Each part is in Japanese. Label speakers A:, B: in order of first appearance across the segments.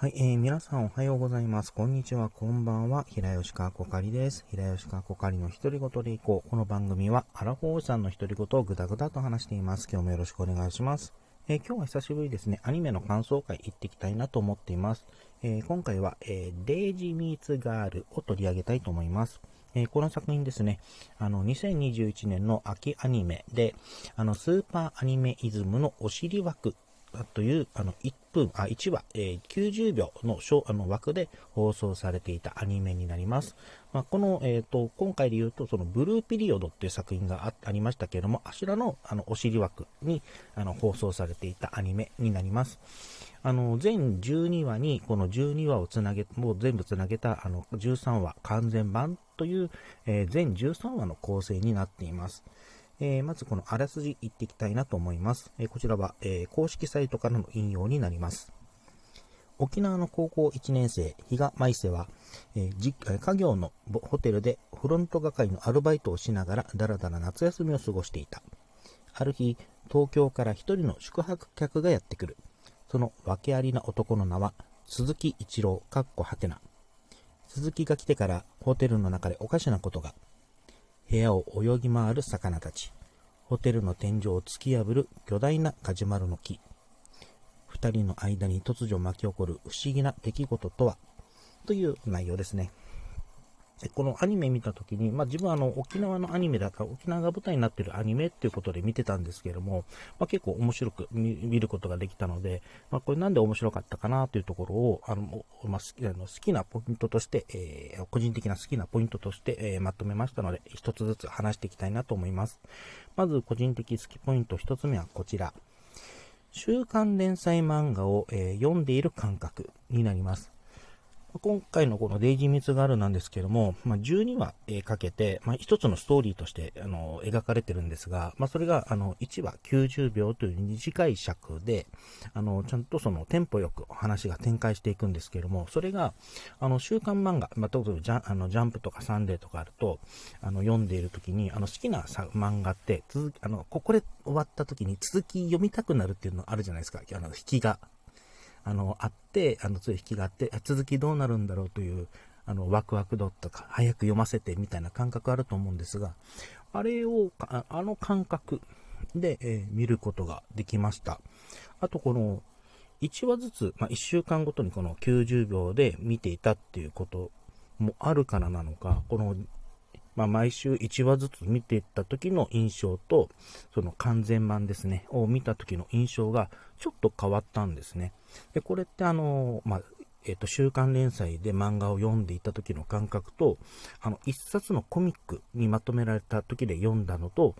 A: はい、えー、皆さんおはようございます。こんにちは、こんばんは。平吉川こかりです。平吉川こかりの独り言でいこう。この番組は、アラフォーさんの独り言をぐだぐだと話しています。今日もよろしくお願いします。えー、今日は久しぶりですね、アニメの感想会行ってきたいなと思っています。えー、今回は、えー、デイジーミーツガールを取り上げたいと思います。えー、この作品ですね、あの、2021年の秋アニメで、あの、スーパーアニメイズムのお尻枠という、あの、1分、あ、1話、えー、90秒のあの枠で放送されていたアニメになります。まあ、この、えっ、ー、と、今回で言うと、その、ブルーピリオドっていう作品がありましたけれども、あちらの、あの、お尻枠に、あの、放送されていたアニメになります。あの、全12話に、この12話をつなげ、もう全部つなげた、あの、13話完全版という、えー、全13話の構成になっています。えー、まずこのあらすじ言っていきたいなと思います。えー、こちらは、えー、公式サイトからの引用になります。沖縄の高校1年生、比嘉舞瀬は、えー、家業のホテルでフロント係のアルバイトをしながらだらだら夏休みを過ごしていた。ある日、東京から一人の宿泊客がやってくる。その訳ありな男の名は、鈴木一郎、かっこはてな。鈴木が来てからホテルの中でおかしなことが。部屋を泳ぎ回る魚たち。ホテルの天井を突き破る巨大なカジュマルの木。二人の間に突如巻き起こる不思議な出来事とは？という内容ですね。でこのアニメ見たときに、まあ、自分はあの沖縄のアニメだから沖縄が舞台になっているアニメっていうことで見てたんですけれども、まあ、結構面白く見ることができたので、まあ、これなんで面白かったかなというところをあの、まあ、好きあの好きなポイントとして、えー、個人的な好きなポイントとして、えー、まとめましたので一つずつ話していきたいなと思います。まず個人的好きポイント一つ目はこちら。週刊連載漫画を、えー、読んでいる感覚になります。今回のこのデイジー・ミツガールなんですけども、まあ、12話、えかけて、まあ、一つのストーリーとしてあの描かれてるんですが、まあ、それがあの1話90秒という短い尺で、あのちゃんとそのテンポよく話が展開していくんですけども、それがあの週刊漫画、まあ、例えばジャあのジャンプとかサンデーとかあると、あの読んでいる時にあの好きな漫画って続きあの、ここで終わった時に続き読みたくなるっていうのあるじゃないですか、あの引きが。あの、あって、あの、つい引きがあって、続きどうなるんだろうという、あの、ワクワク度とか、早く読ませてみたいな感覚あると思うんですが、あれを、あの感覚で、えー、見ることができました。あと、この、1話ずつ、まあ、1週間ごとにこの90秒で見ていたっていうこともあるからなのか、このまあ、毎週1話ずつ見ていった時の印象と、その完全版ですね、を見た時の印象がちょっと変わったんですね。で、これってあの、まあ、えっ、と、週刊連載で漫画を読んでいた時の感覚と、あの、一冊のコミックにまとめられた時で読んだのと、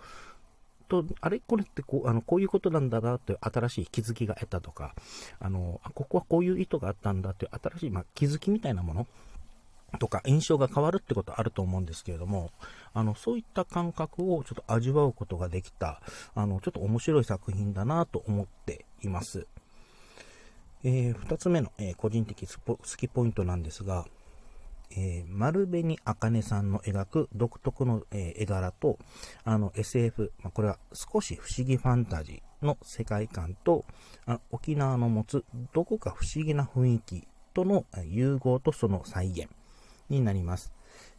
A: と、あれ？これってこう、あの、こういうことなんだなって新しい気づきが得たとか、あの、ここはこういう意図があったんだっていう新しい、まあ、気づきみたいなものとか印象が変わるってことあると思うんですけれども、あの、そういった感覚をちょっと味わうことができた、あの、ちょっと面白い作品だなと思っています。えー、二つ目の、えー、個人的好きポイントなんですが、えー、丸紅茜さんの描く独特の、えー、絵柄と、あの SF、まあ、これは少し不思議ファンタジーの世界観と、あ沖縄の持つどこか不思議な雰囲気との融合とその再現。になります。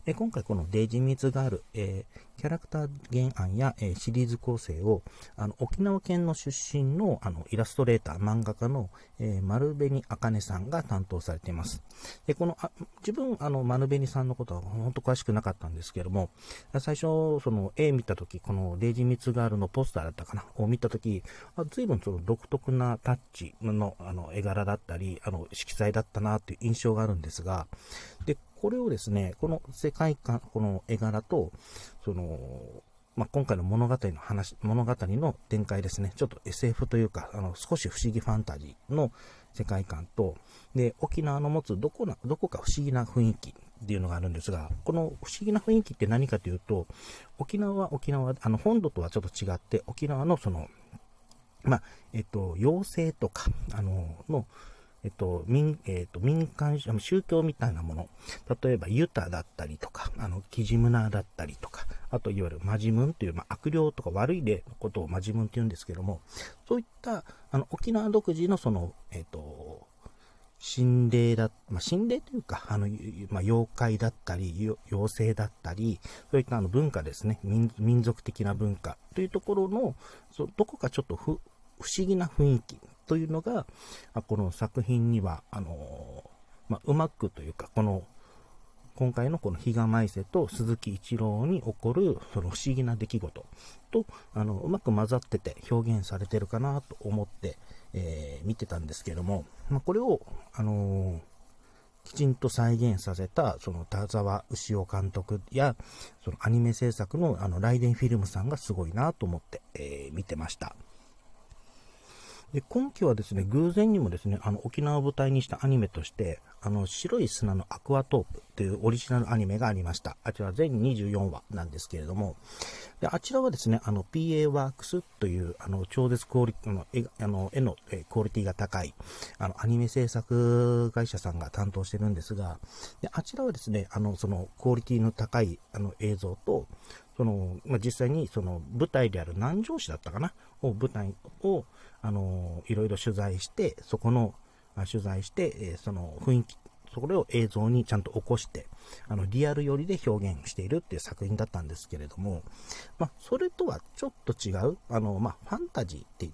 A: え今回このデイジミツガール、えー、キャラクター原案や、えー、シリーズ構成をあの沖縄県の出身のあのイラストレーター、漫画家の、えー、丸紅茜さんが担当されています。でこのあ自分、あの丸紅さんのことは本当詳しくなかったんですけども、最初、その絵見たとき、このデイジミツガールのポスターだったかな、を見たとき、随分その独特なタッチのあの絵柄だったり、あの色彩だったなという印象があるんですが、でこれをですね、この世界観、この絵柄と、その、まあ、今回の物語の話、物語の展開ですね、ちょっと SF というか、あの、少し不思議ファンタジーの世界観と、で、沖縄の持つどこな、どこか不思議な雰囲気っていうのがあるんですが、この不思議な雰囲気って何かというと、沖縄は沖縄、あの、本土とはちょっと違って、沖縄のその、まあ、えっと、妖精とか、あの、の、えっと、民、えっと、民間、宗教みたいなもの。例えば、ユタだったりとか、あの、キジムナーだったりとか、あと、いわゆるマジムンという、まあ、悪霊とか悪い例のことをマジムンって言うんですけども、そういった、あの、沖縄独自のその、えっと、心霊だ、まあ、心霊というか、あの、まあ、妖怪だったり、妖精だったり、そういったあの文化ですね民、民族的な文化というところの、そどこかちょっと不思議な雰囲気というのが、この作品には、あのまあ、うまくというか、この、今回のこの比嘉舞瀬と鈴木一郎に起こるその不思議な出来事とあのうまく混ざってて表現されてるかなと思って、えー、見てたんですけども、まあ、これを、あのー、きちんと再現させた、その田沢牛尾監督や、そのアニメ制作のあのライデンフィルムさんがすごいなと思って、えー、見てました。で、今期はですね、偶然にもですね、あの、沖縄を舞台にしたアニメとして、あの、白い砂のアクアトープというオリジナルアニメがありました。あちら全24話なんですけれども、で、あちらはですね、あの、PA ワークスという、あの、超絶クオリティの、絵あの絵の、クオリティが高い、あの、アニメ制作会社さんが担当してるんですが、で、あちらはですね、あの、その、クオリティの高い、あの、映像と、その、まあ、実際にその舞台である南城市だったかな？を舞台を、あの、いろいろ取材して、そこの、あ取材して、えその雰囲気、それを映像にちゃんと起こして、あの、リアル寄りで表現しているっていう作品だったんですけれども、まあ、それとはちょっと違う、あの、まあ、ファンタジーって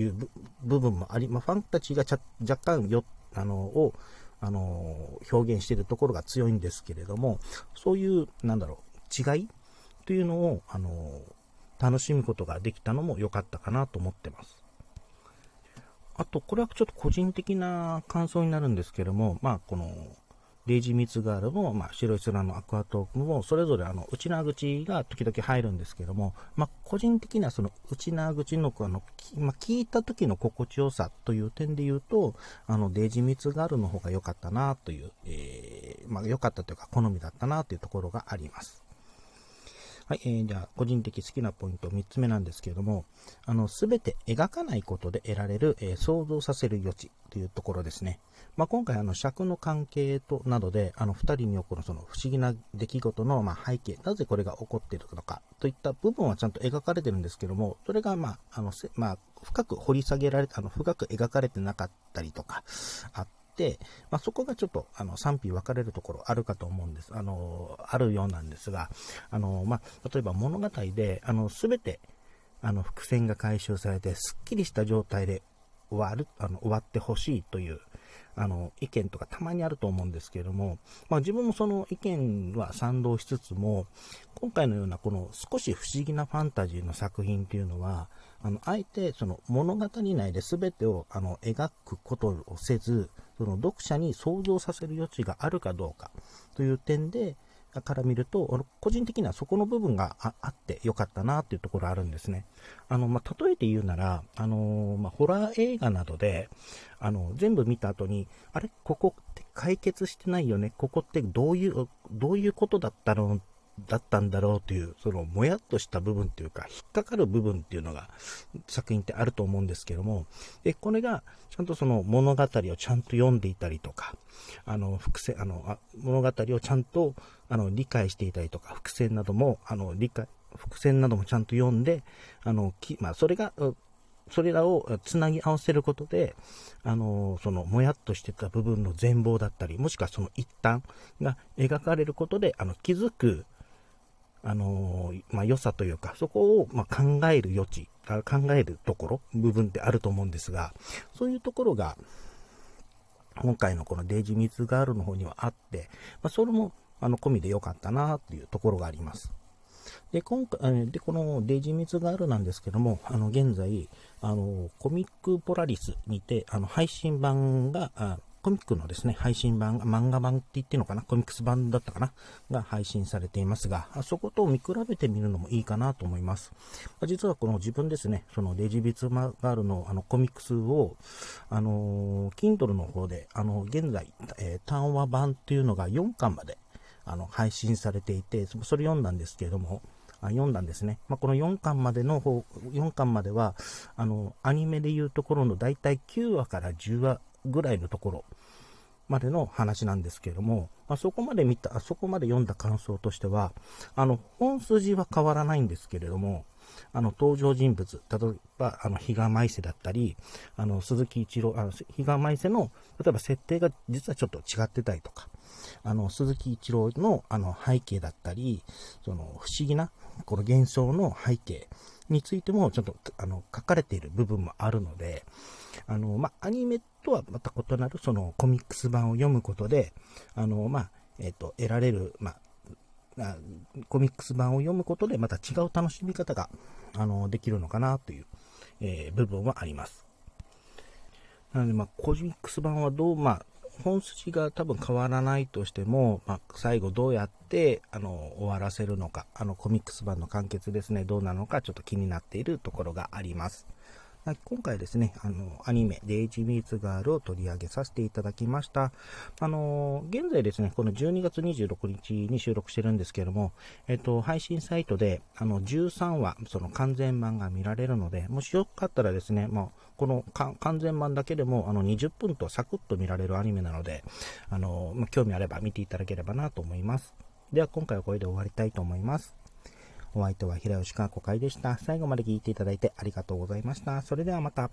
A: いう部分もあり、まあ、ファンタジーが若干よ、あの、を、あの、表現しているところが強いんですけれども、そういう、なんだろう、違いというのを、あの、楽しむことができたのも良かったかなと思ってます。あと、これはちょっと個人的な感想になるんですけども、まあ、この、レイジミツガールも、まあ、白い空のアクアトークも、それぞれあの、内縄口が時々入るんですけども、まあ、個人的なその内縄口の、あの、まあ、聞いた時の心地よさという点で言うと、あの、レイジミツガールの方が良かったなという、えー、まあ、良かったというか、好みだったなというところがあります。はい、えー、じゃあ、個人的好きなポイント3つ目なんですけれども、あの、すべて描かないことで得られる、えー、想像させる余地というところですね。まあ、今回、あの、尺の関係と、などで、あの、二人に起こるその不思議な出来事の、まあ、背景、なぜこれが起こっているのか、といった部分はちゃんと描かれてるんですけども、それが、まあ、あの、まあ、深く掘り下げられ、あの、深く描かれてなかったりとか、あって、まあ、そこがちょっとあの賛否分かれるところあるかと思うんです。あの、あるようなんですが、あの、まあ、例えば物語で、あの、全て、あの、伏線が回収されて、すっきりした状態で終わる、あの、終わってほしいという、あの、意見とかたまにあると思うんですけれども、まあ自分もその意見は賛同しつつも、今回のようなこの少し不思議なファンタジーの作品っていうのは、あの、あえてその物語内で全てをあの描くことをせず、その読者に想像させる余地があるかどうかという点で、から見ると、個人的にはそこの部分があってよかったなっていうところあるんですね。あの、まあ、例えて言うなら、あのまあ、ホラー映画などで、あの、全部見た後に、あれ？ここって解決してないよね？ここってどういう、どういうことだったの？だったんだろうという、そのもやっとした部分っていうか、引っかかる部分っていうのが作品ってあると思うんですけども、で、これがちゃんとその物語をちゃんと読んでいたりとか、あの、伏線、あの、あ物語をちゃんとあの理解していたりとか、伏線なども、あの、理解、伏線などもちゃんと読んで、あの、きまあ、それが、それらをつなぎ合わせることで、あの、その、もやっとしてた部分の全貌だったり、もしくはその一端が描かれることで、あの、気づく、あのー、まあ、良さというか、そこを、ま考える余地、考えるところ、部分ってあると思うんですが、そういうところが、今回のこのデイジミツガールの方にはあって、まあ、それも、あの、込みで良かったなっていうところがあります。で、今回、で、このデイジミツガールなんですけども、あの、現在、あの、コミックポラリスにて、あの、配信版が、コミックのですね、配信版、漫画版って言ってるのかな、コミックス版だったかな、が配信されていますが、そこと見比べてみるのもいいかなと思います。実はこの自分ですね、そのデジビツマガールのあのコミックスを、あのー、Kindle の方で、あの、現在、えー、単話版っていうのが4巻まで、あの、配信されていて、それ読んだんですけれども、あ読んだんですね。まあ、この4巻までの方、4巻までは、あの、アニメでいうところの大体9話から10話ぐらいのところまでの話なんですけれども、まあ、そこまで見た、そこまで読んだ感想としては、あの、本筋は変わらないんですけれども、あの、登場人物、例えば、あの、比嘉舞瀬だったり、あの、鈴木一郎、あの、比嘉舞瀬の、例えば設定が実はちょっと違ってたりとか、あの、鈴木一郎の、あの、背景だったり、その、不思議な、この現象の背景についても、ちょっと、あの、書かれている部分もあるので、あの、まあ、アニメとはまた異なる、その、コミックス版を読むことで、あの、まあ、えっ、ー、と、得られる、まあ、コミックス版を読むことでまた違う楽しみ方が、あの、できるのかなという、えー、部分はあります。なので、まあ、コミックス版はどう、まあ、本筋が多分変わらないとしても、まあ、最後どうやって、あの、終わらせるのか、あの、コミックス版の完結ですね、どうなのかちょっと気になっているところがあります。はい今回ですね、あの、アニメ、デイジーミーツガールを取り上げさせていただきました。あの、現在ですね、この12月26日に収録してるんですけども、えっと、配信サイトで、あの、13話、その完全版が見られるので、もしよかったらですね、もう、この完全版だけでも、あの、20分とサクッと見られるアニメなので、あの、興味あれば見ていただければなと思います。では、今回はこれで終わりたいと思います。お相手は平吉川子会でした。最後まで聞いていただいてありがとうございました。それではまた。